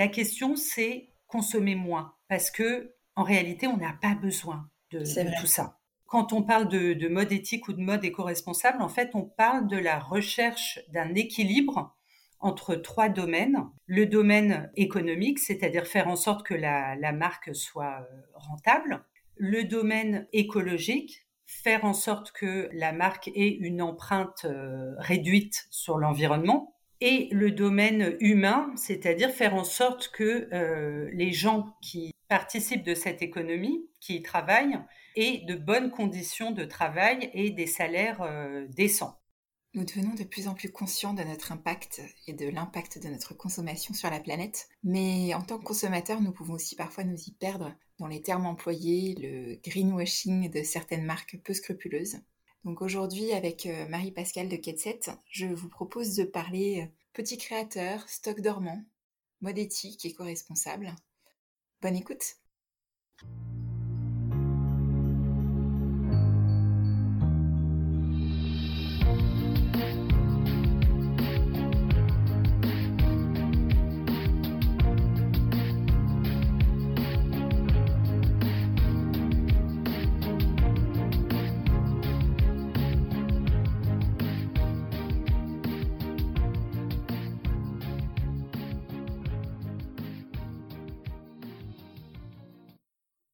La question, c'est consommer moins, parce que en réalité, on n'a pas besoin de, tout ça. Quand on parle de, mode éthique ou de mode éco-responsable, en fait, on parle de la recherche d'un équilibre entre trois domaines. Le domaine économique, c'est-à-dire faire en sorte que la, la marque soit euh, rentable. Le domaine écologique, faire en sorte que la marque ait une empreinte euh, réduite sur l'environnement et le domaine humain, c'est-à-dire faire en sorte que euh, les gens qui participent de cette économie, qui y travaillent, aient de bonnes conditions de travail et des salaires euh, décents. Nous devenons de plus en plus conscients de notre impact et de l'impact de notre consommation sur la planète, mais en tant que consommateurs, nous pouvons aussi parfois nous y perdre dans les termes employés, le greenwashing de certaines marques peu scrupuleuses. Donc aujourd'hui, avec euh, Marie-Pascale de Ketset, je vous propose de parler euh, petit créateur, stock dormant, mode éthique, éco-responsable. Bonne écoute!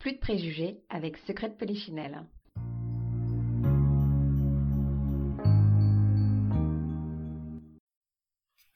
Plus de préjugés avec Secret de Polichinelle.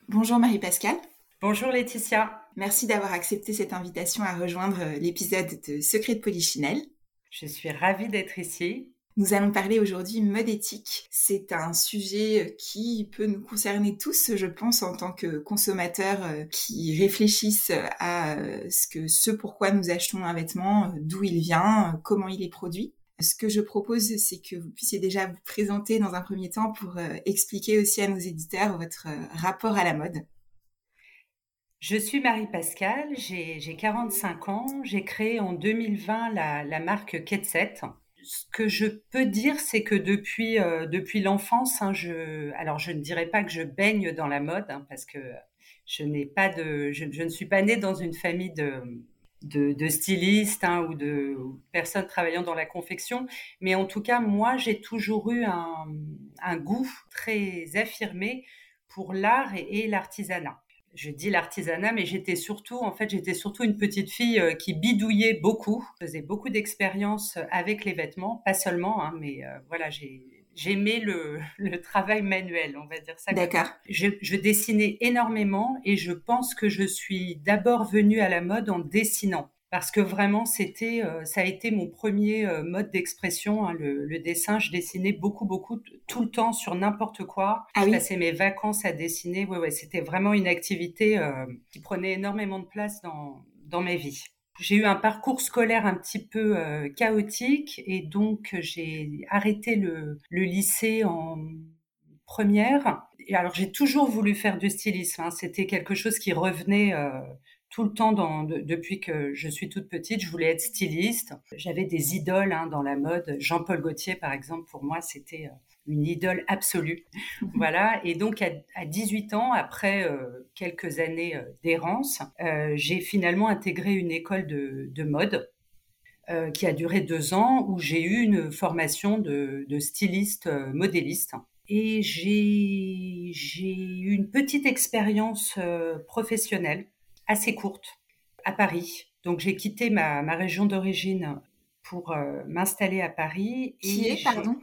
Bonjour Marie-Pascale. Bonjour Laetitia. Merci d'avoir accepté cette invitation à rejoindre l'épisode de Secret de Polichinelle. Je suis ravie d'être ici. Nous allons parler aujourd'hui mode éthique. C'est un sujet qui peut nous concerner tous, je pense, en tant que consommateurs euh, qui réfléchissent à euh, ce que ce pourquoi nous achetons un vêtement, euh, d'où il vient, comment il est produit. Ce que je propose, c'est que vous puissiez déjà vous présenter dans un premier temps pour expliquer aussi à nos éditeurs votre rapport à la mode. Je suis Marie Pascal, j'ai 45 ans, j'ai créé en 2020 la, la marque Ketset ce que je peux dire, c'est que depuis euh, l'enfance, hein, je alors je ne dirais pas que je baigne dans la mode hein, parce que je ne suis pas née dans une famille de stylistes hein, ou de personnes travaillant dans la confection, mais en tout cas moi j'ai toujours eu un, un goût très affirmé pour l'art et l'artisanat je dis l'artisanat, mais j'étais surtout, en fait, j'étais surtout une petite fille euh, qui bidouillait beaucoup, faisais beaucoup d'expériences avec les vêtements, pas seulement, hein, mais euh, voilà, j'ai j'aimais le, le, travail manuel, on va dire ça. D'accord. Je, je, dessinais énormément et je pense que je suis d'abord venue à la mode en dessinant parce que vraiment c'était euh, ça a été mon premier euh, mode d'expression hein, le, dessin je dessinais beaucoup beaucoup tout le temps sur n'importe quoi ah je passais mes vacances à dessiner ouais ouais c'était vraiment une activité euh, qui prenait énormément de place dans dans ma vie j'ai eu un parcours scolaire un petit peu chaotique et donc j'ai arrêté le, le lycée en première. Et alors j'ai toujours voulu faire du stylisme. Hein. C'était quelque chose qui revenait tout le temps dans, depuis que je suis toute petite, je voulais être styliste. J'avais des idoles hein, dans la mode. Jean-Paul Gaultier, par exemple, pour moi, c'était euh, une idole absolue. voilà. Et donc, à, 18 ans, après euh, quelques années euh, d'errance, j'ai finalement intégré une école de, de mode qui a duré deux ans, où j'ai eu une formation de, de styliste modéliste. Et j'ai eu une petite expérience professionnelle assez courte à Paris. Donc j'ai quitté ma, ma région d'origine pour euh, m'installer à Paris. Qui est, pardon?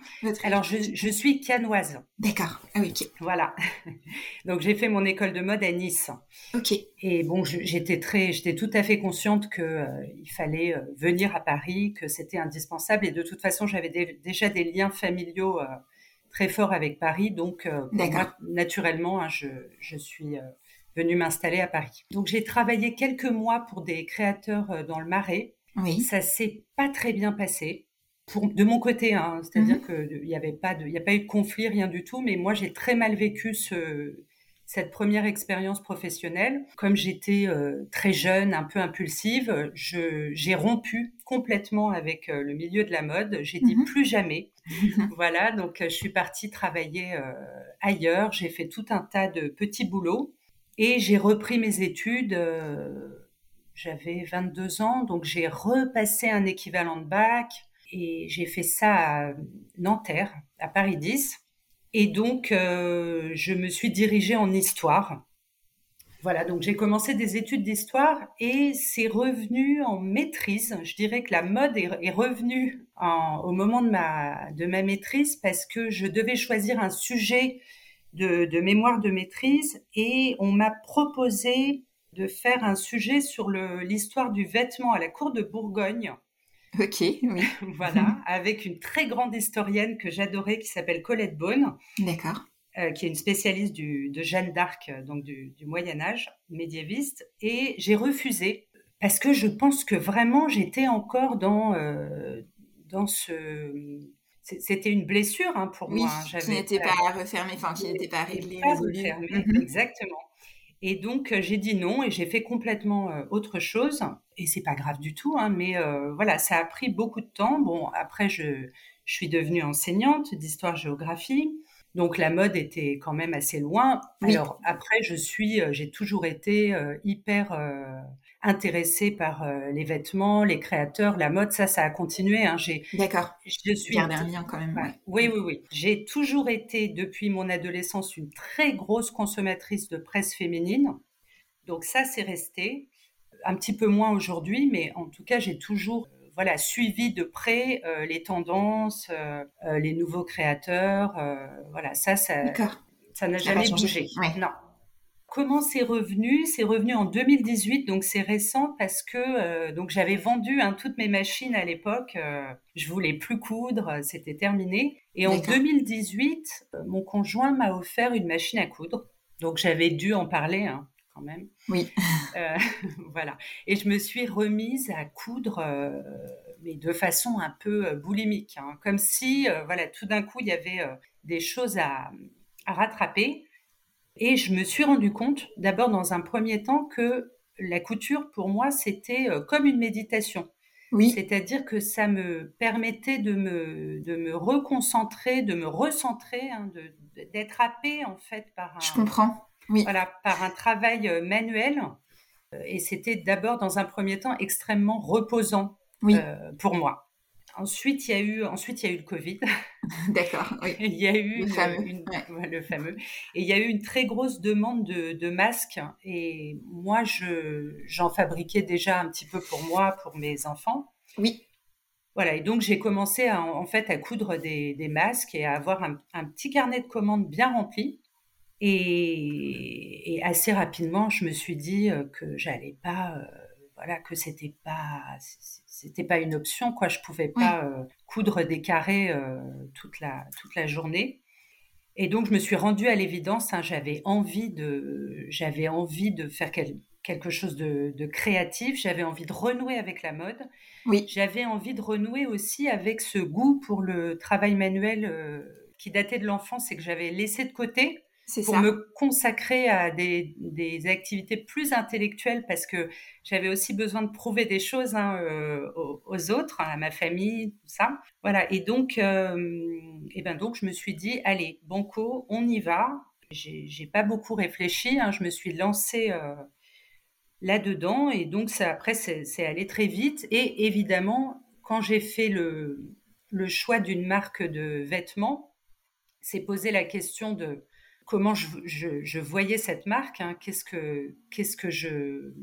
Alors, je, je, suis canoise. D'accord. Ah oui, ok. Voilà. Donc, j'ai fait mon école de mode à Nice. Ok. Et bon, j'étais très, j'étais tout à fait consciente que euh, il fallait euh, venir à Paris, que c'était indispensable. Et de toute façon, j'avais déjà des liens familiaux très forts avec Paris. Donc, moi, naturellement, hein, je, je, suis venue m'installer à Paris. Donc j'ai travaillé quelques mois pour des créateurs dans le Marais. Oui. Ça s'est pas très bien passé. Pour, de mon côté, hein, c'est-à-dire Mhm. qu'il n'y avait pas de, il a pas eu de conflit, rien du tout. Mais moi, j'ai très mal vécu ce, cette première expérience professionnelle. Comme j'étais euh, très jeune, un peu impulsive, j'ai rompu complètement avec euh, le milieu de la mode. J'ai dit Mhm. plus jamais. voilà, donc euh, je suis partie travailler euh, ailleurs. J'ai fait tout un tas de petits boulots et j'ai repris mes études. euh, j'avais 22 ans, donc j'ai repassé un équivalent de bac et j'ai fait ça à Nanterre, à Paris 10. Et donc, euh, je me suis dirigée en histoire. Voilà, donc j'ai commencé des études d'histoire et c'est revenu en maîtrise. Je dirais que la mode est, revenue en- au moment de ma, de ma maîtrise parce que je devais choisir un sujet de, de mémoire de maîtrise et on m'a proposé de faire un sujet sur l'histoire du vêtement à la cour de Bourgogne. Ok, oui. voilà, avec une très grande historienne que j'adorais qui s'appelle Colette Beaune, D'accord. euh, qui est une spécialiste du, de Jeanne d'Arc, euh, donc du, du Moyen Âge médiéviste. Et j'ai refusé parce que je pense que vraiment j'étais encore dans, euh, dans ce... C'était une blessure hein, pour Oui, moi. hein. qui n'était pas- pas refermé, enfin qui n'était pas n'était réglé, pas résolu. refermé, Mhm. Exactement. Et donc euh, j'ai dit non et j'ai fait complètement euh, autre chose. Et c'est pas grave du tout, hein, mais euh, voilà, ça a pris beaucoup de temps. Bon, après je, je suis devenue enseignante d'histoire-géographie, donc la mode était quand même assez loin. Oui. Alors après, je suis, j'ai toujours été euh, hyper intéressée par euh, les vêtements, les créateurs, la mode. Ça, ça a continué. Hein. J'ai, D'accord. je suis un lien quand même. Ouais. ouais. Oui, oui, oui. J'ai toujours été, depuis mon adolescence, une très grosse consommatrice de presse féminine. Donc ça, c'est resté. Un petit peu moins aujourd'hui, mais en tout cas, j'ai toujours euh, voilà, suivi de près euh, les tendances, euh, les nouveaux créateurs. voilà, ça, ça D'accord. ça n'a jamais bougé. Ouais. Non. Comment c'est revenu? C'est revenu en 2018, donc c'est récent parce que euh, donc j'avais vendu hein, toutes mes machines à l'époque. euh, je voulais plus coudre, euh, c'était terminé. Et en D'accord. 2018, euh, mon conjoint m'a offert une machine à coudre. Donc j'avais dû en parler hein, quand même. Oui. Voilà. Et je me suis remise à coudre, mais de façon un peu boulimique, hein. comme si, voilà, tout d'un coup, il y avait des choses à, à rattraper. Et je me suis rendu compte, d'abord dans un premier temps, que la couture, pour moi, c'était euh, comme une méditation. Oui. C'est-à-dire que ça me permettait de me, de me reconcentrer, de me recentrer, hein, de- d'être happée en fait par un, Je comprends. Oui. voilà, par un travail euh, manuel. Euh, Et c'était d'abord, dans un premier temps, extrêmement reposant Oui. euh, pour moi. Ensuite, il y a eu, ensuite, il y a eu le Covid. D'accord. Oui. il y a eu Le une- fameux, une- ouais. ouais, le fameux. Et il y a eu une très grosse demande de, de masques. Et moi, je, j'en fabriquais déjà un petit peu pour moi, pour mes enfants. Oui. Voilà, et donc j'ai commencé à, en fait à coudre des, des masques et à avoir un, un petit carnet de commandes bien rempli. Et, et assez rapidement, je me suis dit euh, que j'allais pas, euh, voilà, que c'était pas, c'était pas une option, quoi. Je pouvais pas euh, coudre des carrés euh, toute la toute la journée. Et donc je me suis rendue à l'évidence. hein, j'avais envie de, j'avais envie de faire quel- quelque chose de, de créatif. J'avais envie de renouer avec la mode. Oui. J'avais envie de renouer aussi avec ce goût pour le travail manuel euh, qui datait de l'enfance et que j'avais laissé de côté pour ça. me consacrer à des, des activités plus intellectuelles parce que j'avais aussi besoin de prouver des choses hein, euh, aux, aux autres, hein, à ma famille, tout ça. Voilà. Et donc, euh, et ben donc, je me suis dit, allez, banco, on y va. J'ai pas beaucoup réfléchi. hein, je me suis lancée euh, là-dedans et donc ça, après, c'est c'est allé très vite. Et évidemment, quand j'ai fait le, le choix d'une marque de vêtements, c'est poser la question de comment je, je- je voyais cette marque, hein, qu'est-ce que, qu'est-ce que je,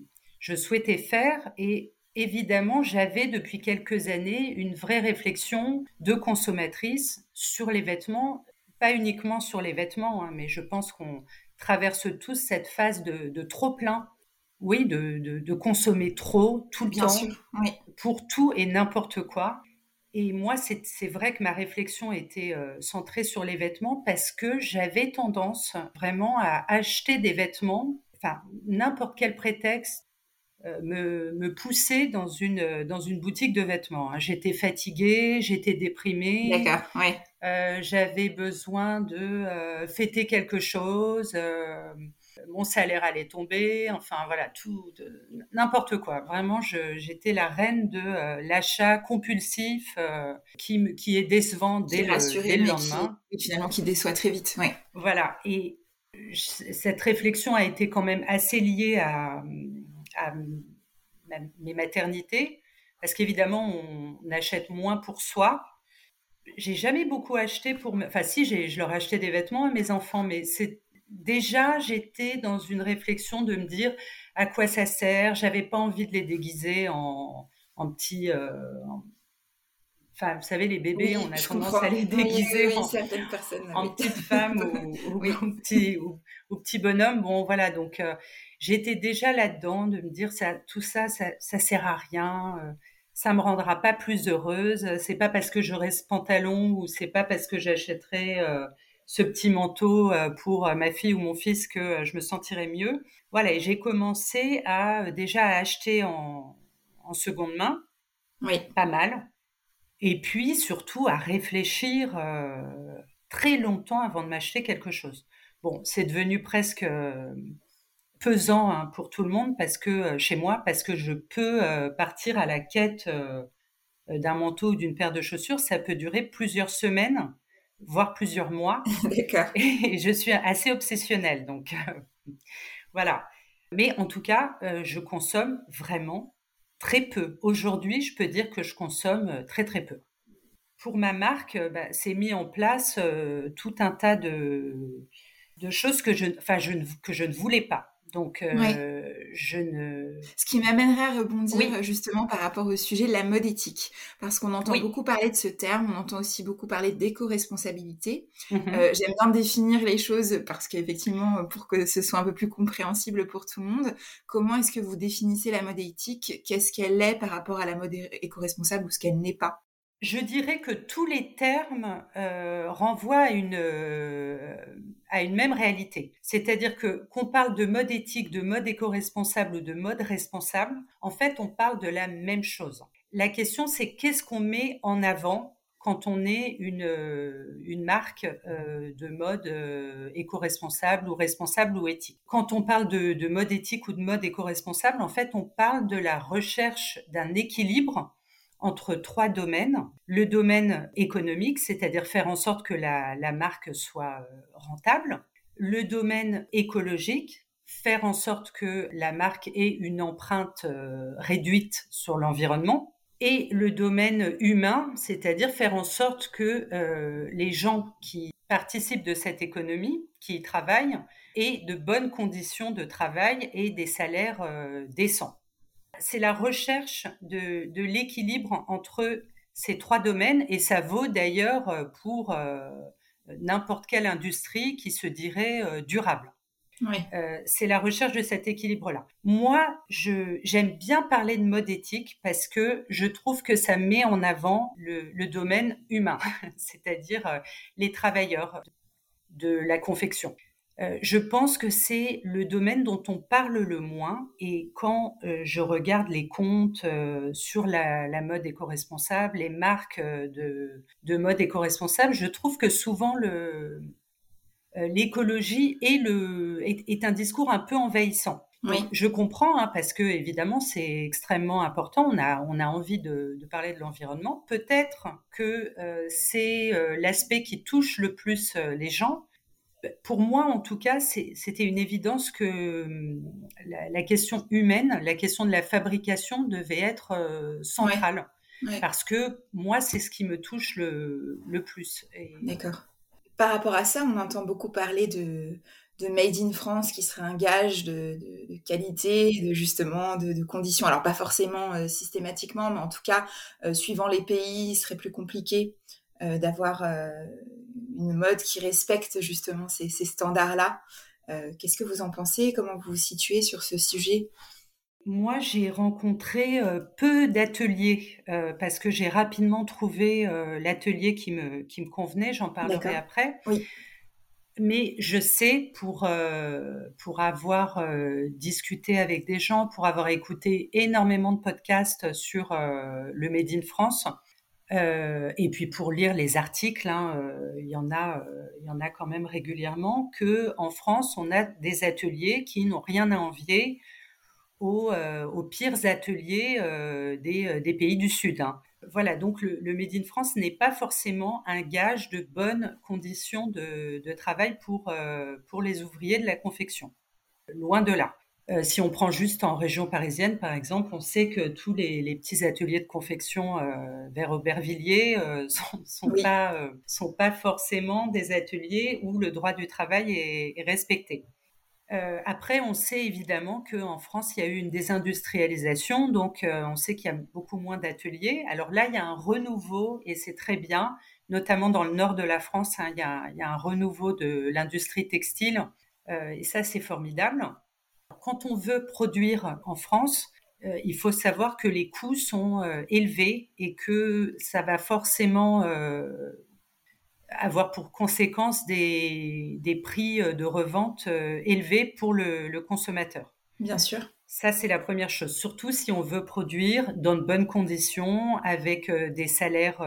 je souhaitais faire. Et évidemment, j'avais depuis quelques années une vraie réflexion de consommatrice sur les vêtements, pas uniquement sur les vêtements, hein, mais je pense qu'on traverse tous cette phase de, de trop plein. Oui, de, de, de consommer trop, tout le Bien temps, sûr. Oui. pour tout et n'importe quoi. Et moi, c'est vrai que ma réflexion était euh, centrée sur les vêtements parce que j'avais tendance vraiment à acheter des vêtements enfin, n'importe quel prétexte euh, me, me pousser dans une, dans une boutique de vêtements. Hein. J'étais fatiguée, j'étais déprimée. D'accord, ouais. Euh, j'avais besoin de fêter quelque chose. Euh, mon salaire allait tomber. Enfin, voilà, tout, n'importe quoi. Vraiment, j'étais la reine de euh, l'achat compulsif qui, qui est décevant dès, le, dès le, lendemain. et finalement, qui déçoit très vite. Ouais. Voilà. Et cette réflexion a été quand même assez liée à à mes maternités, parce qu'évidemment, on, achète moins pour soi. J'ai jamais beaucoup acheté pour, enfin si, je leur achetais des vêtements à mes enfants, mais c'est déjà j'étais dans une réflexion de me dire à quoi ça sert. J'avais pas envie de les déguiser en, en petits, euh, Enfin, vous savez, les bébés, on a tendance à les déguiser en, en petites femmes ou, ou, ou, petits, ou, petits bonhommes. Bon, voilà, donc euh, j'étais déjà là-dedans de me dire ça, tout ça, ça, ça sert à rien, euh, ça me rendra pas plus heureuse. C'est pas parce que j'aurai ce pantalon ou c'est pas parce que j'achèterai euh, ce petit manteau euh, pour ma fille ou mon fils que je me sentirai mieux. Voilà, et j'ai commencé à déjà à acheter en, en seconde main, oui. pas mal, et puis surtout à réfléchir très longtemps avant de m'acheter quelque chose. Bon, c'est devenu presque pesant hein, pour tout le monde parce que euh, chez moi, parce que je peux euh, partir à la quête euh, d'un manteau ou d'une paire de chaussures, ça peut durer plusieurs semaines, voire plusieurs mois. D'accord. Et je suis assez obsessionnelle, donc voilà. Mais en tout cas, je consomme vraiment très peu. Aujourd'hui, je peux dire que je consomme très très peu. Pour ma marque, bah, c'est mis en place tout un tas de, de choses que je, que je ne voulais pas. Donc, euh, je ne. Ce qui m'amènerait à rebondir justement par rapport au sujet de la mode éthique, parce qu'on entend beaucoup parler de ce terme, on entend aussi beaucoup parler d'éco-responsabilité. Mmh euh, J'aime bien définir les choses parce qu'effectivement, pour que ce soit un peu plus compréhensible pour tout le monde, comment est-ce que vous définissez la mode éthique? Qu'est-ce qu'elle est par rapport à la mode éco-responsable ou ce qu'elle n'est pas? Je dirais que tous les termes euh, renvoient à une, euh, à une même réalité. C'est-à-dire que qu'on parle de mode éthique, de mode éco-responsable ou de mode responsable, en fait, on parle de la même chose. La question, c'est qu'est-ce qu'on met en avant quand on est une, euh, une marque euh, de mode euh, éco-responsable ou responsable ou éthique. Quand on parle de, de mode éthique ou de mode éco-responsable, en fait, on parle de la recherche d'un équilibre entre trois domaines. Le domaine économique, c'est-à-dire faire en sorte que la, marque soit euh, rentable. Le domaine écologique, faire en sorte que la marque ait une empreinte euh, réduite sur l'environnement. Et le domaine humain, c'est-à-dire faire en sorte que euh, les gens qui participent de cette économie, qui y travaillent, aient de bonnes conditions de travail et des salaires décents c'est la recherche de, l'équilibre entre ces trois domaines et ça vaut d'ailleurs euh, pour euh, n'importe quelle industrie qui se dirait euh, durable. c'est la recherche de cet équilibre-là. Moi, j'aime bien parler de mode éthique parce que je trouve que ça met en avant le domaine humain, c'est-à-dire les travailleurs de la confection. Euh, je pense que c'est le domaine dont on parle le moins. Et quand euh, je regarde les comptes euh, sur la, mode éco-responsable, les marques de, mode éco-responsable, je trouve que souvent l'écologie est, un discours un peu envahissant. je comprends, hein, parce que évidemment c'est extrêmement important. On a, on a envie de, de parler de l'environnement. Peut-être que c'est l'aspect qui touche le plus les gens, pour moi, en tout cas, c'était une évidence que hum, la, question humaine, la question de la fabrication devait être euh, centrale. Parce que moi, c'est ce qui me touche le, plus. D'accord. Par rapport à ça, on entend beaucoup parler de, Made in France qui serait un gage de, qualité, de justement de, conditions. Alors pas forcément euh, systématiquement, mais en tout cas, euh, suivant les pays, il serait plus compliqué d'avoir une mode qui respecte justement ces, standards-là. Euh, qu'est-ce que vous en pensez? Comment vous vous situez sur ce sujet? Moi, j'ai rencontré euh, peu d'ateliers euh, parce que j'ai rapidement trouvé l'atelier qui me, qui me convenait. J'en parlerai après. Oui. mais je sais pour euh, pour avoir discuté avec des gens, pour avoir écouté énormément de podcasts sur le Made in France, et puis pour lire les articles, hein, il y en a il y en a quand même régulièrement que en France on a des ateliers qui n'ont rien à envier aux, pires ateliers des, pays du Sud. Hein. Voilà, donc le, Made in France n'est pas forcément un gage de bonnes conditions de, travail pour, euh, pour les ouvriers de la confection. Loin de là. Euh, si on prend juste en région parisienne, par exemple, on sait que tous les, petits ateliers de confection euh, vers Aubervilliers sont, sont pas sont pas forcément des ateliers où le droit du travail est respecté. Euh, après, on sait évidemment qu'en France, il y a eu une désindustrialisation, donc euh, on sait qu'il y a beaucoup moins d'ateliers. Alors là, il y a un renouveau et c'est très bien, notamment dans le nord de la France, hein, il, y a, un renouveau de l'industrie textile euh, et ça, c'est formidable. Quand on veut produire en France, il faut savoir que les coûts sont élevés et que ça va forcément avoir pour conséquence des, des, prix euh, de revente euh, élevés pour le, le consommateur. Bien sûr. Ça, c'est la première chose. Surtout si on veut produire dans de bonnes conditions, avec euh, des salaires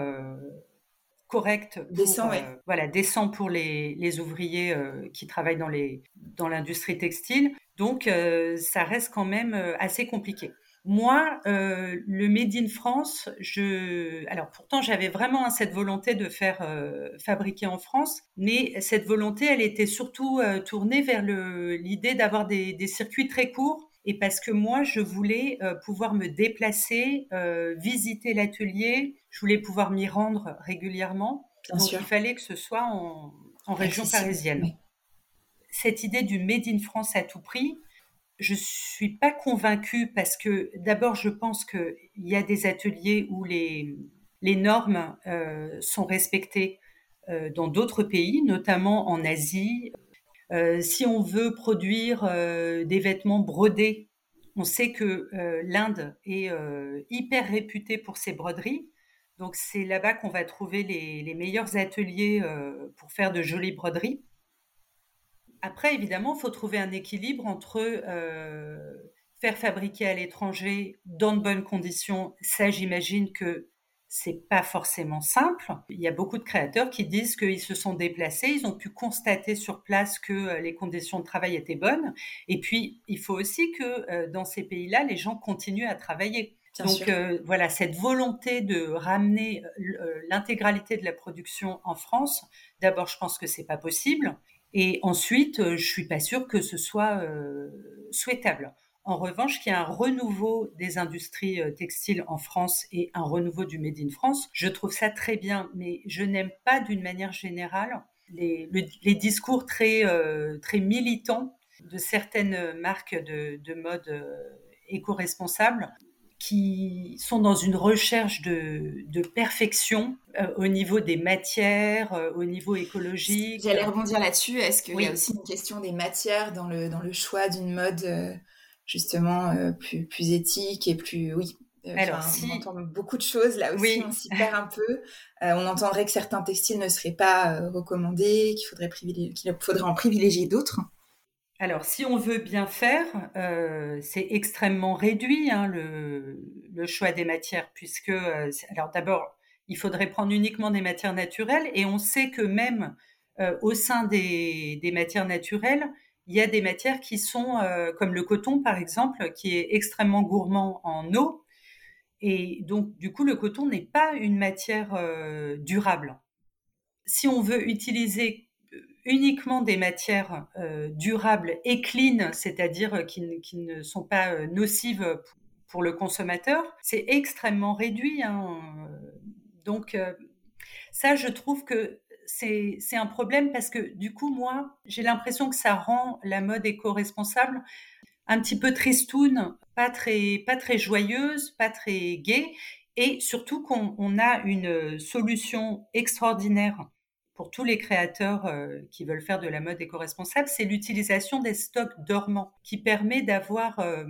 corrects. décents, oui. Voilà, décents pour les, les ouvriers qui travaillent dans, les, dans l'industrie textile. Donc, ça reste quand même assez compliqué. Moi, euh, le Made in France, je, alors pourtant j'avais vraiment cette volonté de faire euh, fabriquer en France, mais cette volonté, elle était surtout euh, tournée vers l'idée d'avoir des, des, circuits très courts. Et parce que moi, je voulais pouvoir me déplacer, visiter l'atelier, je voulais pouvoir m'y rendre régulièrement. Bien Donc sûr. il fallait que ce soit en, en région parisienne. Cette idée du Made in France à tout prix, je suis pas convaincue parce que d'abord, je pense qu'il y a des ateliers où les, normes euh, sont respectées euh, dans d'autres pays, notamment en Asie. Euh, si on veut produire des vêtements brodés, on sait que l'Inde est hyper réputée pour ses broderies. Donc c'est là-bas qu'on va trouver les meilleurs ateliers pour faire de jolies broderies. Après, évidemment, il faut trouver un équilibre entre euh, faire fabriquer à l'étranger dans de bonnes conditions. Ça, j'imagine que c'est pas forcément simple. Il y a beaucoup de créateurs qui disent qu'ils se sont déplacés, ils ont pu constater sur place que euh, les conditions de travail étaient bonnes. Et puis, il faut aussi que euh, dans ces pays-là, les gens continuent à travailler. Donc voilà, cette volonté de ramener l'intégralité de la production en France, d'abord, je pense que c'est pas possible. Et ensuite, euh, je suis pas sûre que ce soit euh, souhaitable. En revanche, qu'il y a un renouveau des industries euh, textiles en France et un renouveau du Made in France, je trouve ça très bien, mais je n'aime pas d'une manière générale les, discours très, très militants de certaines marques de, de mode éco-responsables qui sont dans une recherche de, de perfection euh, au niveau des matières, euh, au niveau écologique. J'allais rebondir là-dessus. Est-ce qu'il y a aussi une question des matières dans le, dans le choix d'une mode euh, justement plus, plus éthique et plus... Oui, Alors, si... on entend beaucoup de choses là aussi, on s'y perd un peu. on entendrait que certains textiles ne seraient pas recommandés, qu'il faudrait, qu'il faudrait en privilégier d'autres. Alors, si on veut bien faire, euh, c'est extrêmement réduit hein, le, choix des matières, puisque, euh, alors d'abord, il faudrait prendre uniquement des matières naturelles, et on sait que même euh, au sein des, des, matières naturelles, il y a des matières qui sont, comme le coton par exemple, qui est extrêmement gourmand en eau, et donc du coup, le coton n'est pas une matière durable. Si on veut utiliser uniquement des matières euh, durables et clean, c'est-à-dire euh, qui, ne sont pas euh, nocives pour le consommateur, c'est extrêmement réduit. Hein. Donc ça, je trouve que c'est un problème parce que du coup, moi, j'ai l'impression que ça rend la mode éco-responsable un petit peu tristoun, pas très, pas très joyeuse, pas très gaie, et surtout qu'on a une solution extraordinaire pour tous les créateurs euh, qui veulent faire de la mode éco-responsable, c'est l'utilisation des stocks dormants qui permet d'avoir euh,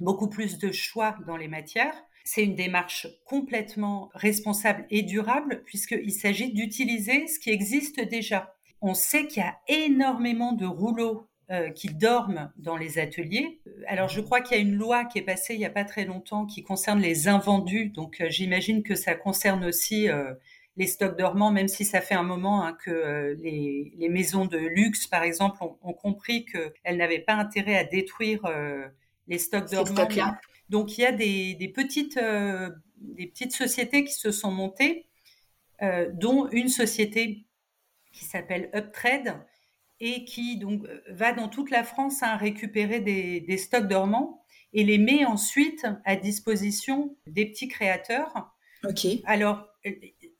beaucoup plus de choix dans les matières. C'est une démarche complètement responsable et durable puisqu'il s'agit d'utiliser ce qui existe déjà. on sait qu'il y a énormément de rouleaux euh, qui dorment dans les ateliers. Alors, je crois qu'il y a une loi qui est passée il n'y a pas très longtemps qui concerne les invendus. Donc, j'imagine que ça concerne aussi les stocks dormants, même si ça fait un moment hein, que les, les, maisons de luxe, par exemple, ont, ont compris qu'elles n'avaient pas intérêt à détruire les stocks dormants. Donc, il y a des, des petites, des petites sociétés qui se sont montées, dont une société qui s'appelle Uptrade, et qui donc euh, va dans toute la France à hein, récupérer des, stocks dormants et les met ensuite à disposition des petits créateurs. Ok. Alors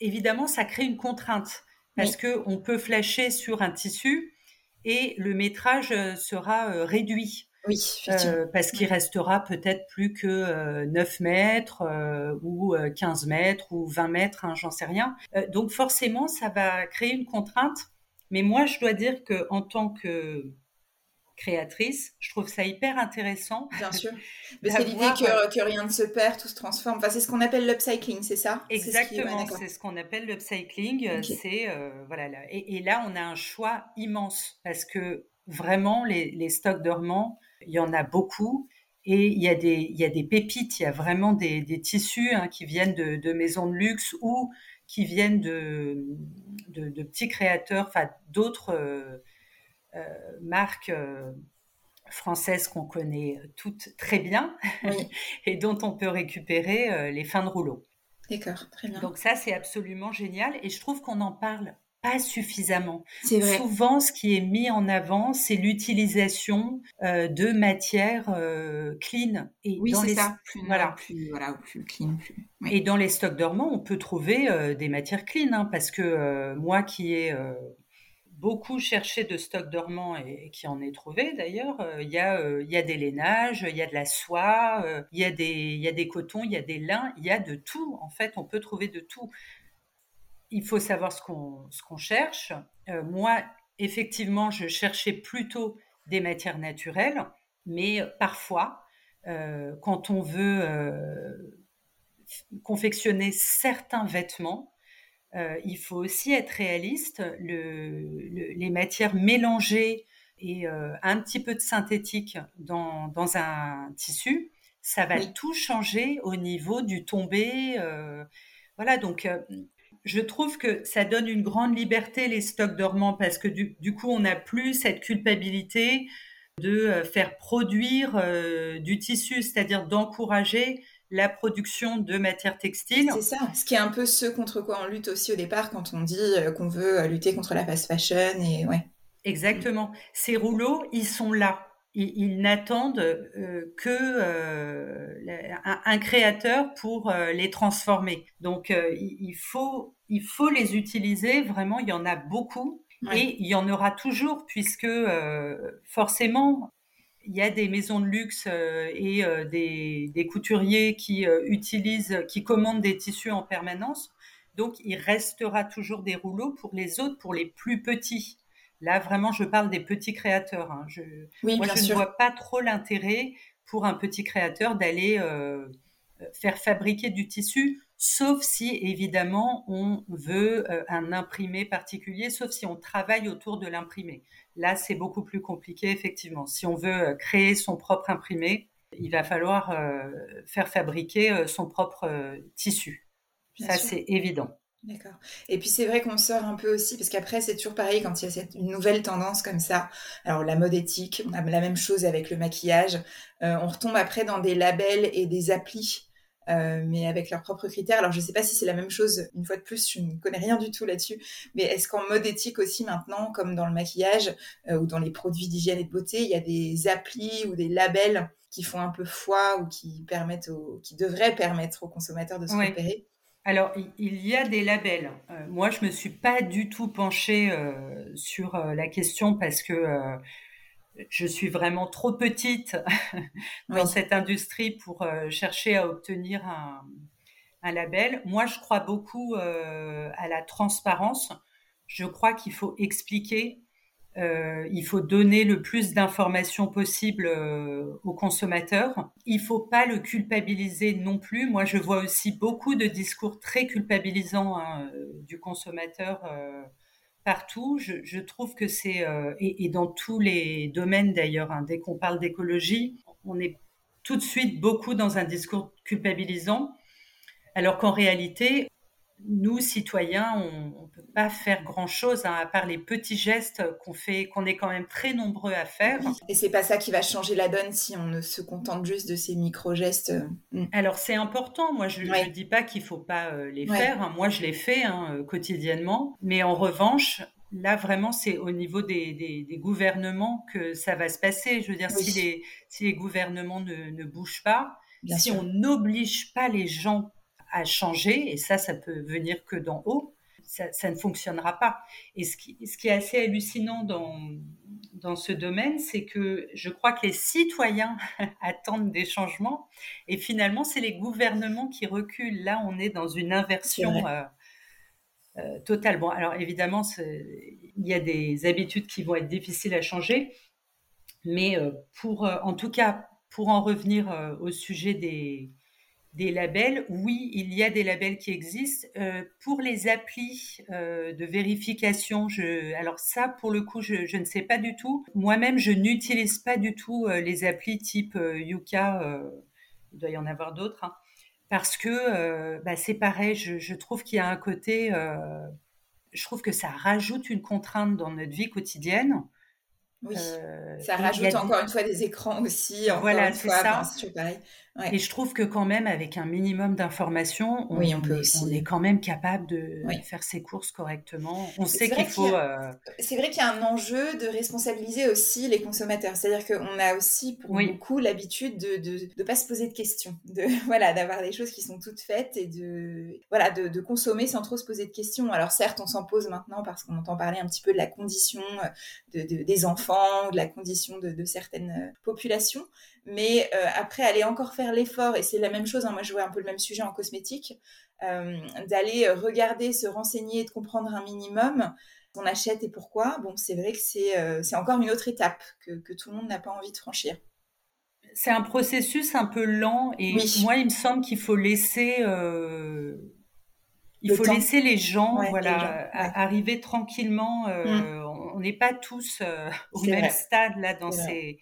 évidemment, ça crée une contrainte parce que on peut flasher sur un tissu et le métrage euh, sera euh, réduit. Oui, parce qu'il restera peut-être plus que 9 mètres ou 15 mètres ou 20 mètres, hein, j'en sais rien. donc forcément, ça va créer une contrainte mais moi, je dois dire que en tant que créatrice, je trouve ça hyper intéressant. Bien sûr. Mais c'est l'idée que, euh, que, rien ne se perd, tout se transforme. Enfin, c'est ce qu'on appelle l'upcycling, c'est ça? Exactement, c'est ce, qu'on appelle l'upcycling. C'est euh, voilà. Et, là, on a un choix immense parce que vraiment, les, les, stocks dormants, il y en a beaucoup. Et il y a des, il y a des pépites, il y a vraiment des, des tissus hein, qui viennent de, de, maisons de luxe ou qui viennent de, de, petits créateurs, enfin d'autres euh, euh, marques euh, françaises qu'on connaît toutes très bien et dont on peut récupérer les fins de rouleau. D'accord, très bien. Donc ça, c'est absolument génial et je trouve qu'on en parle pas suffisamment. C'est vrai. Souvent, ce qui est mis en avant, c'est l'utilisation de matières clean. Et oui, c'est ça. Plus, voilà. Plus, voilà, plus clean. Plus... Et dans les stocks dormants, on peut trouver euh, des matières clean, hein, parce que euh, moi qui ai euh, beaucoup cherché de stocks dormants et, qui en ai trouvé d'ailleurs, il y, a, y a des lainages, il y a de la soie, il y, a des, y a des cotons, il y a des lins, il y a de tout. En fait, on peut trouver de tout. Il faut savoir ce qu'on cherche. moi, effectivement, je cherchais plutôt des matières naturelles, mais parfois, quand on veut confectionner certains vêtements, euh, il faut aussi être réaliste. les matières mélangées et euh, un petit peu de synthétique dans, un tissu, ça va tout changer au niveau du tombé. Euh, voilà, donc je trouve que ça donne une grande liberté les stocks dormants parce que du, du coup on n'a plus cette culpabilité de faire produire du tissu, c'est-à-dire d'encourager la production de matières textiles. C'est ça, ce qui est un peu ce contre quoi on lutte aussi au départ quand on dit euh, qu'on veut euh, lutter contre la fast fashion et ouais. Exactement. Ces rouleaux, ils sont là. Ils, n'attendent euh, que un, créateur pour les transformer. Donc il faut il faut les utiliser vraiment. Il y en a beaucoup. Et il y en aura toujours puisque forcément il y a des maisons de luxe euh, et euh, des, couturiers qui euh, utilisent, qui commandent des tissus en permanence. Donc, il restera toujours des rouleaux pour les autres, pour les plus petits. Là, vraiment, je parle des petits créateurs. Hein. Je, moi, je ne vois pas trop l'intérêt pour un petit créateur d'aller faire fabriquer du tissu, sauf si, évidemment, on veut un imprimé particulier, sauf si on travaille autour de l'imprimé. Là, c'est beaucoup plus compliqué, effectivement. Si on veut euh, créer son propre imprimé, il va falloir euh, faire fabriquer euh, son propre tissu. Ça, c'est évident. D'accord. Et puis c'est vrai qu'on sort un peu aussi, parce qu'après c'est toujours pareil quand il y a cette, une nouvelle tendance comme ça. Alors la mode éthique, on a la même chose avec le maquillage. on retombe après dans des labels et des applis euh, mais avec leurs propres critères. Alors, je ne sais pas si c'est la même chose. Une fois de plus, je ne connais rien du tout là-dessus. Mais est-ce qu'en mode éthique aussi maintenant, comme dans le maquillage euh, ou dans les produits d'hygiène et de beauté, il y a des applis ou des labels qui font un peu foi ou qui permettent, qui devraient permettre aux consommateurs de se repérer? Alors, il y a des labels. Euh, moi, je me suis pas du tout penchée sur la question parce que je suis vraiment trop petite dans cette industrie pour euh, chercher à obtenir un, label. Moi, je crois beaucoup euh, à la transparence. Je crois qu'il faut expliquer, euh, il faut donner le plus d'informations possible aux consommateurs. Il faut pas le culpabiliser non plus. Moi, je vois aussi beaucoup de discours très culpabilisants hein, du consommateur partout. Je, trouve que c'est, et, dans tous les domaines d'ailleurs, hein, dès qu'on parle d'écologie, on est tout de suite beaucoup dans un discours culpabilisant, alors qu'en réalité, nous, citoyens, on ne peut pas faire grand-chose, hein, à part les petits gestes qu'on fait, qu'on est quand même très nombreux à faire. Et c'est pas ça qui va changer la donne si on ne se contente juste de ces micro-gestes. Mm. Alors c'est important, moi je ne dis pas qu'il faut pas euh, les faire, hein. moi je les fais hein, euh, quotidiennement, mais en revanche, là vraiment c'est au niveau des, gouvernements que ça va se passer. Je veux dire, si, les, si les gouvernements ne, bougent pas, si on n'oblige pas les gens à changer, et ça, ça peut venir que d'en haut, ça, ne fonctionnera pas. Et ce qui, ce qui est assez hallucinant dans, dans ce domaine, c'est que je crois que les citoyens attendent des changements, et finalement, c'est les gouvernements qui reculent. Là, on est dans une inversion. Euh, euh, totale. Bon, alors évidemment, il y a des habitudes qui vont être difficiles à changer, mais euh, pour, en tout cas, pour en revenir au sujet des, des labels. Oui, il y a des labels qui existent. Euh, pour les applis euh, de vérification, je, alors ça, pour le coup, je, ne sais pas du tout. Moi-même, je n'utilise pas du tout euh, les applis type Yuka. il doit y en avoir d'autres. Hein, parce que bah, c'est pareil, je, trouve qu'il y a un côté... je trouve que ça rajoute une contrainte dans notre vie quotidienne. Oui, ça rajoute encore une fois des écrans aussi. voilà, c'est ça. Et je trouve que quand même, avec un minimum d'informations, on, on, peut aussi. on est quand même capable de faire ses courses correctement. On sait qu'il faut... Euh, c'est vrai qu'il y a un enjeu de responsabiliser aussi les consommateurs. C'est-à-dire qu'on a aussi pour beaucoup l'habitude de ne de, de pas se poser de questions, de voilà, d'avoir des choses qui sont toutes faites et de voilà de, de, consommer sans trop se poser de questions. Alors certes, on s'en pose maintenant parce qu'on entend parler un petit peu de la condition de, des enfants, de la condition de, certaines euh, populations, mais euh, après, aller encore faire l'effort, et c'est la même chose, hein, moi je vois un peu le même sujet en cosmétique, euh, d'aller regarder, se renseigner, de comprendre un minimum qu'on achète et pourquoi, bon, c'est vrai que c'est euh, encore une autre étape que, que tout le monde n'a pas envie de franchir. C'est un processus un peu lent, et moi, il me semble qu'il faut laisser... Il faut laisser les gens, voilà, arriver tranquillement. Mmh. On n'est pas tous au même stade là dans ces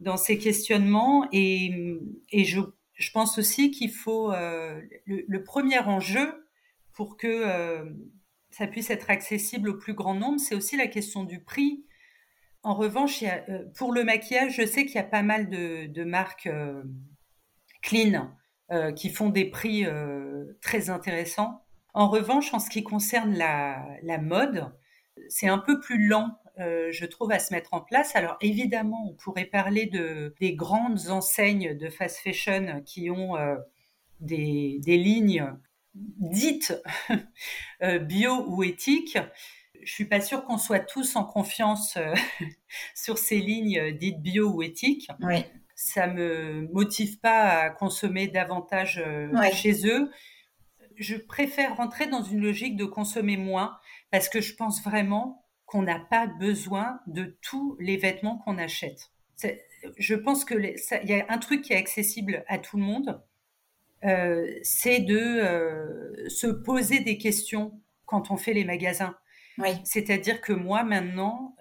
dans ces questionnements et, et je, je, pense aussi qu'il faut euh, le, premier enjeu pour que euh, ça puisse être accessible au plus grand nombre, c'est aussi la question du prix. En revanche, euh, pour le maquillage, je sais qu'il y a pas mal de, de marques clean qui font des prix très intéressants. En revanche, en ce qui concerne la, la mode, c'est un peu plus lent euh, je trouve, à se mettre en place. Alors évidemment, on pourrait parler de, des grandes enseignes de fast fashion qui ont euh, des, des, lignes dites euh, bio ou éthiques. Je suis pas sûre qu'on soit tous en confiance sur ces lignes dites bio ou éthiques. Oui. Ça me motive pas à consommer davantage chez eux. Je préfère rentrer dans une logique de consommer moins parce que je pense vraiment qu'on n'a pas besoin de tous les vêtements qu'on achète. Je pense que il y a un truc qui est accessible à tout le monde, euh, c'est de euh, se poser des questions quand on fait les magasins. C'est-à-dire que moi maintenant,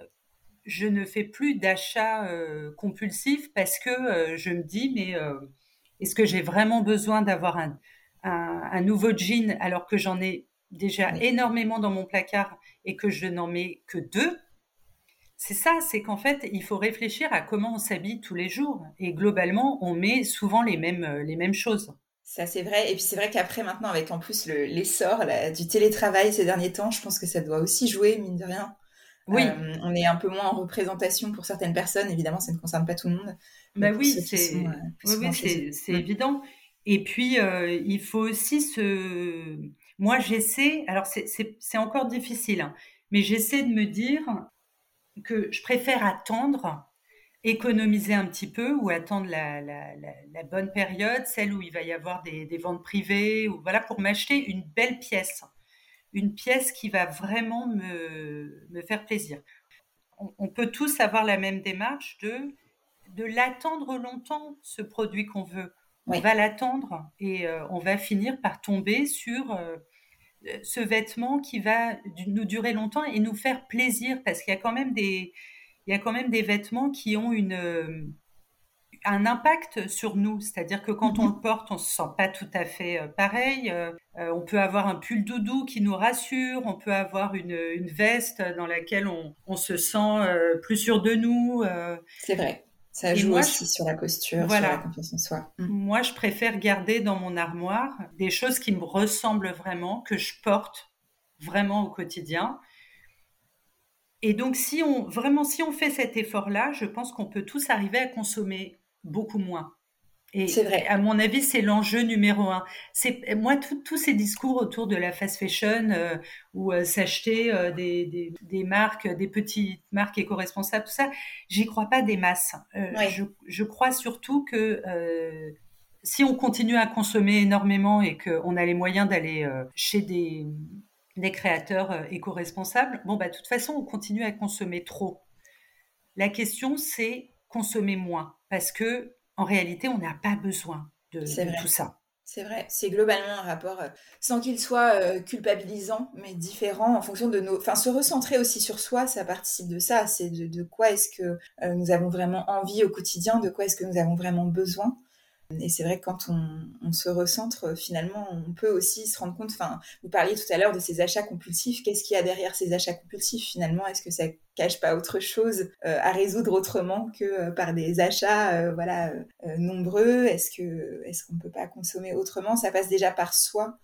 je ne fais plus d'achats euh, compulsifs parce que je me dis mais est-ce que j'ai vraiment besoin d'avoir un, un, nouveau jean alors que j'en ai déjà énormément dans mon placard et que je n'en mets que deux, c'est ça, c'est qu'en fait, il faut réfléchir à comment on s'habille tous les jours. Et globalement, on met souvent les mêmes, euh, les mêmes choses. Ça, c'est vrai. Et puis, c'est vrai qu'après, maintenant, avec en plus l'essor du télétravail ces derniers temps, je pense que ça doit aussi jouer, mine de rien. Oui. Euh, on est un peu moins en représentation pour certaines personnes. Évidemment, ça ne concerne pas tout le monde. Bah oui, c'est euh, oui, c'est évident. Et puis, il faut aussi se moi, j'essaie, alors c'est encore difficile, hein, mais j'essaie de me dire que je préfère attendre, économiser un petit peu ou attendre la, bonne période, celle où il va y avoir des, ventes privées, ou voilà, pour m'acheter une belle pièce, une pièce qui va vraiment me, me faire plaisir. On, peut tous avoir la même démarche de, de l'attendre longtemps, ce produit qu'on veut on va l'attendre et euh, on va finir par tomber sur euh, ce vêtement qui va nous durer longtemps et nous faire plaisir parce qu'il y a quand même des, il y a quand même des vêtements qui ont une, un impact sur nous. C'est-à-dire que quand on mhm. le porte, on se sent pas tout à fait euh, pareil. Euh, euh, on peut avoir un pull doudou qui nous rassure. On peut avoir une, veste dans laquelle on, se sent plus sûr de nous. C'est vrai. Ça joue aussi sur la posture, sur la confiance en soi. Mm. Moi, je préfère garder dans mon armoire des choses qui me ressemblent vraiment, que je porte vraiment au quotidien. Et donc, si on vraiment, si on fait cet effort-là, je pense qu'on peut tous arriver à consommer beaucoup moins. Et vrai. à mon avis, c'est l'enjeu numéro un. C'est moi tous ces discours autour de la fast fashion euh, ou euh, s'acheter euh, des, des, marques, des petites marques éco-responsables, tout ça, j'y crois pas des masses. Je, je, crois surtout que si on continue à consommer énormément et qu'on a les moyens d'aller chez des, des créateurs éco-responsables, bon bah de toute façon on continue à consommer trop. La question c'est consommer moins parce que en réalité, on n'a pas besoin de, tout ça. C'est vrai, c'est globalement un rapport euh, sans qu'il soit euh, culpabilisant, mais différent en fonction de nos. Enfin, se recentrer aussi sur soi, ça participe de ça. C'est de, quoi est-ce que euh, nous avons vraiment envie au quotidien, de quoi est-ce que nous avons vraiment besoin. Et c'est vrai que quand on, se recentre, finalement, on peut aussi se rendre compte, enfin, vous parliez tout à l'heure de ces achats compulsifs, qu'est-ce qu'il y a derrière ces achats compulsifs finalement? Est-ce que ça cache pas autre chose euh, à résoudre autrement que euh, par des achats euh, voilà, nombreux? Est-ce que est-ce qu'on ne peut pas consommer autrement? Ça passe déjà par soi.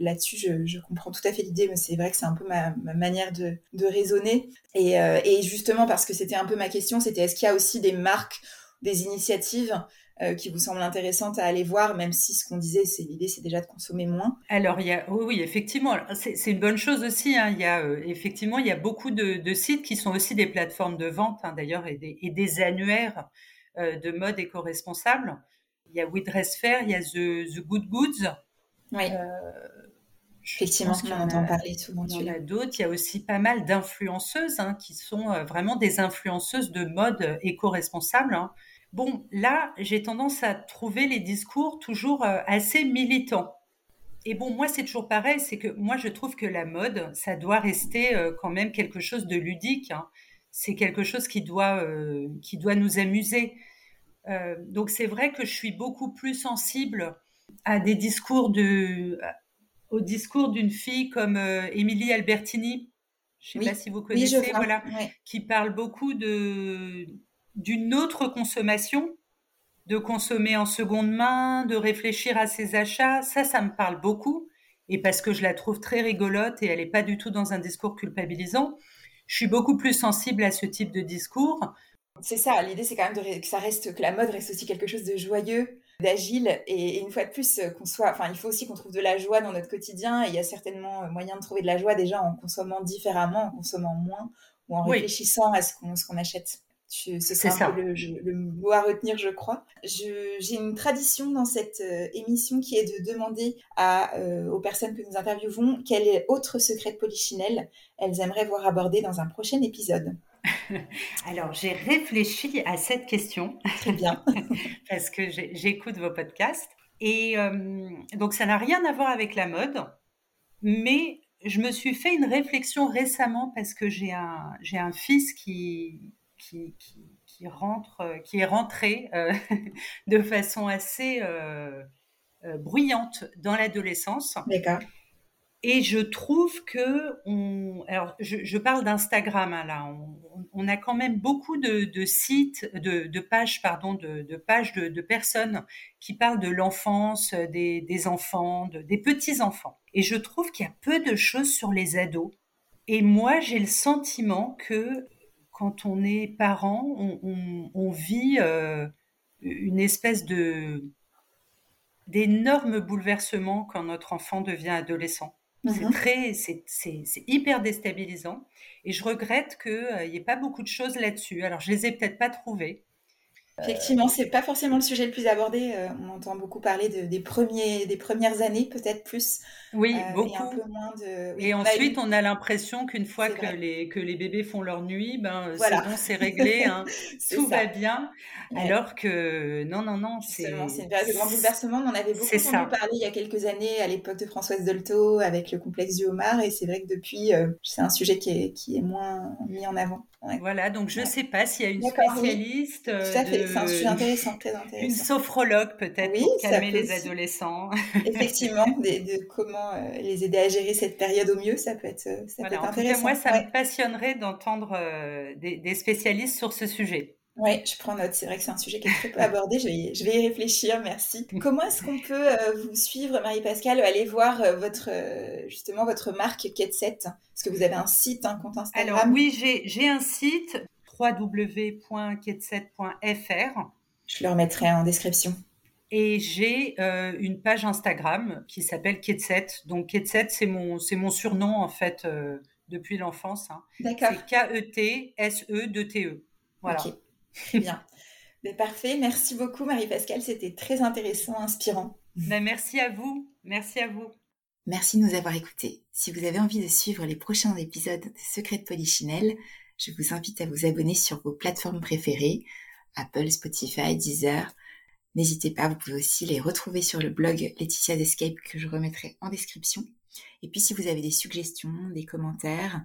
Là-dessus, je, comprends tout à fait l'idée, mais c'est vrai que c'est un peu ma, manière de, raisonner. Et justement, parce que c'était un peu ma question, c'était est-ce qu'il y a aussi des marques, des initiatives euh, qui vous semble intéressante à aller voir, même si ce qu'on disait, c'est l'idée, c'est déjà de consommer moins. Alors, il y a, oui, effectivement, c'est une bonne chose aussi. Hein. Il y a euh, effectivement, il y a beaucoup de, sites qui sont aussi des plateformes de vente, hein, d'ailleurs, et, des, annuaires euh, de mode éco-responsable. Il y a We Dress Fair, il y a The, Good Goods. Oui. Effectivement, on entend parler souvent. Il y en a d'autres. Il y a aussi pas mal d'influenceuses hein, qui sont vraiment des influenceuses de mode éco-responsable. Bon, là, j'ai tendance à trouver les discours toujours euh, assez militants. Et bon, moi, c'est toujours pareil, c'est que moi, je trouve que la mode, ça doit rester euh, quand même quelque chose de ludique. Hein. C'est quelque chose qui doit, euh, qui doit nous amuser. donc, c'est vrai que je suis beaucoup plus sensible à des discours de, au discours d'une fille comme Émilie Albertini. Je ne sais pas si vous connaissez, voilà, qui parle beaucoup de d'une autre consommation, de consommer en seconde main, de réfléchir à ses achats, ça, ça me parle beaucoup. Et parce que je la trouve très rigolote et elle n'est pas du tout dans un discours culpabilisant, je suis beaucoup plus sensible à ce type de discours. C'est ça, l'idée c'est quand même que ça reste, que la mode reste aussi quelque chose de joyeux, d'agile, et, une fois de plus qu'on soit, enfin il faut aussi qu'on trouve de la joie dans notre quotidien, et il y a certainement moyen de trouver de la joie déjà en consommant différemment, en consommant moins, ou en réfléchissant à ce qu'on achète. C'est ça. le, le, mot à retenir, je crois. J'ai une tradition dans cette euh, émission qui est de demander à, euh, aux personnes que nous interviewons quel est autre secret de Polichinelle elles aimeraient voir abordé dans un prochain épisode. Alors, j'ai réfléchi à cette question. Très bien. parce que j'écoute vos podcasts. Et euh, donc, ça n'a rien à voir avec la mode, mais je me suis fait une réflexion récemment parce que j'ai un, un fils qui, qui, rentre, euh, qui est rentré euh, de façon assez euh, bruyante dans l'adolescence. D'accord. Et je trouve que, on, alors je, parle d'Instagram hein, là, on, a quand même beaucoup de, sites, de, pages, pardon, de, pages de, personnes qui parlent de l'enfance, des, enfants, des petits enfants. Et je trouve qu'il y a peu de choses sur les ados. Et moi, j'ai le sentiment que quand on est parent, on, vit euh, une espèce de d'énorme bouleversement quand notre enfant devient adolescent. C'est mhm. très, c'est, hyper déstabilisant. Et je regrette qu'il n'y ait pas beaucoup de choses là-dessus. Alors, je les ai peut-être pas trouvées. Effectivement, c'est pas forcément le sujet le plus abordé. Euh, on entend beaucoup parler de, des, premiers, des premières années, peut-être plus. Oui, beaucoup. Et, un peu moins de... et ensuite, on a l'impression qu'une fois que les, que les bébés font leur nuit, ben, voilà. c'est réglé, hein. tout va bien. Alors que non, non, non. C'est une période de grand bouleversement. On en avait beaucoup entendu parler il y a quelques années, à l'époque de Françoise Dolto, avec le complexe du homard. Et c'est vrai que depuis, euh, c'est un sujet qui est, qui est moins mis en avant. Voilà, donc je ne sais pas s'il y a une spécialiste. Tout à fait, c'est un sujet intéressant, très intéressant. Une sophrologue peut-être pour calmer les adolescents. Effectivement, de, comment euh, les aider à gérer cette période au mieux, ça peut être, euh, ça peut être intéressant. moi, ça me passionnerait d'entendre euh, des, spécialistes sur ce sujet. Oui, je prends note. C'est vrai que c'est un sujet qui est très peu abordé. Je vais, y, je vais y réfléchir. Merci. Comment est-ce qu'on peut vous suivre, Marie-Pascale Aller voir votre, justement votre marque Ketset Est-ce que vous avez un site, un compte Instagram Alors oui, j'ai un site www.ketset.fr. Je le remettrai en description. Et j'ai euh, une page Instagram qui s'appelle Ketset. Donc Ketset, c'est mon, mon surnom en fait euh, depuis l'enfance. Hein. D'accord. C'est K-E-T-S-E-D-T-E. E. Voilà. Ok, très bien. Mais parfait. Merci beaucoup Marie-Pascale. C'était très intéressant, inspirant. Ben, merci à vous. Merci à vous. Merci de nous avoir écoutés. Si vous avez envie de suivre les prochains épisodes de Secrets de Polichinelle, je vous invite à vous abonner sur vos plateformes préférées, Apple, Spotify, Deezer. N'hésitez pas, vous pouvez aussi les retrouver sur le blog Laetitia's Escape que je remettrai en description. Et puis si vous avez des suggestions, des commentaires,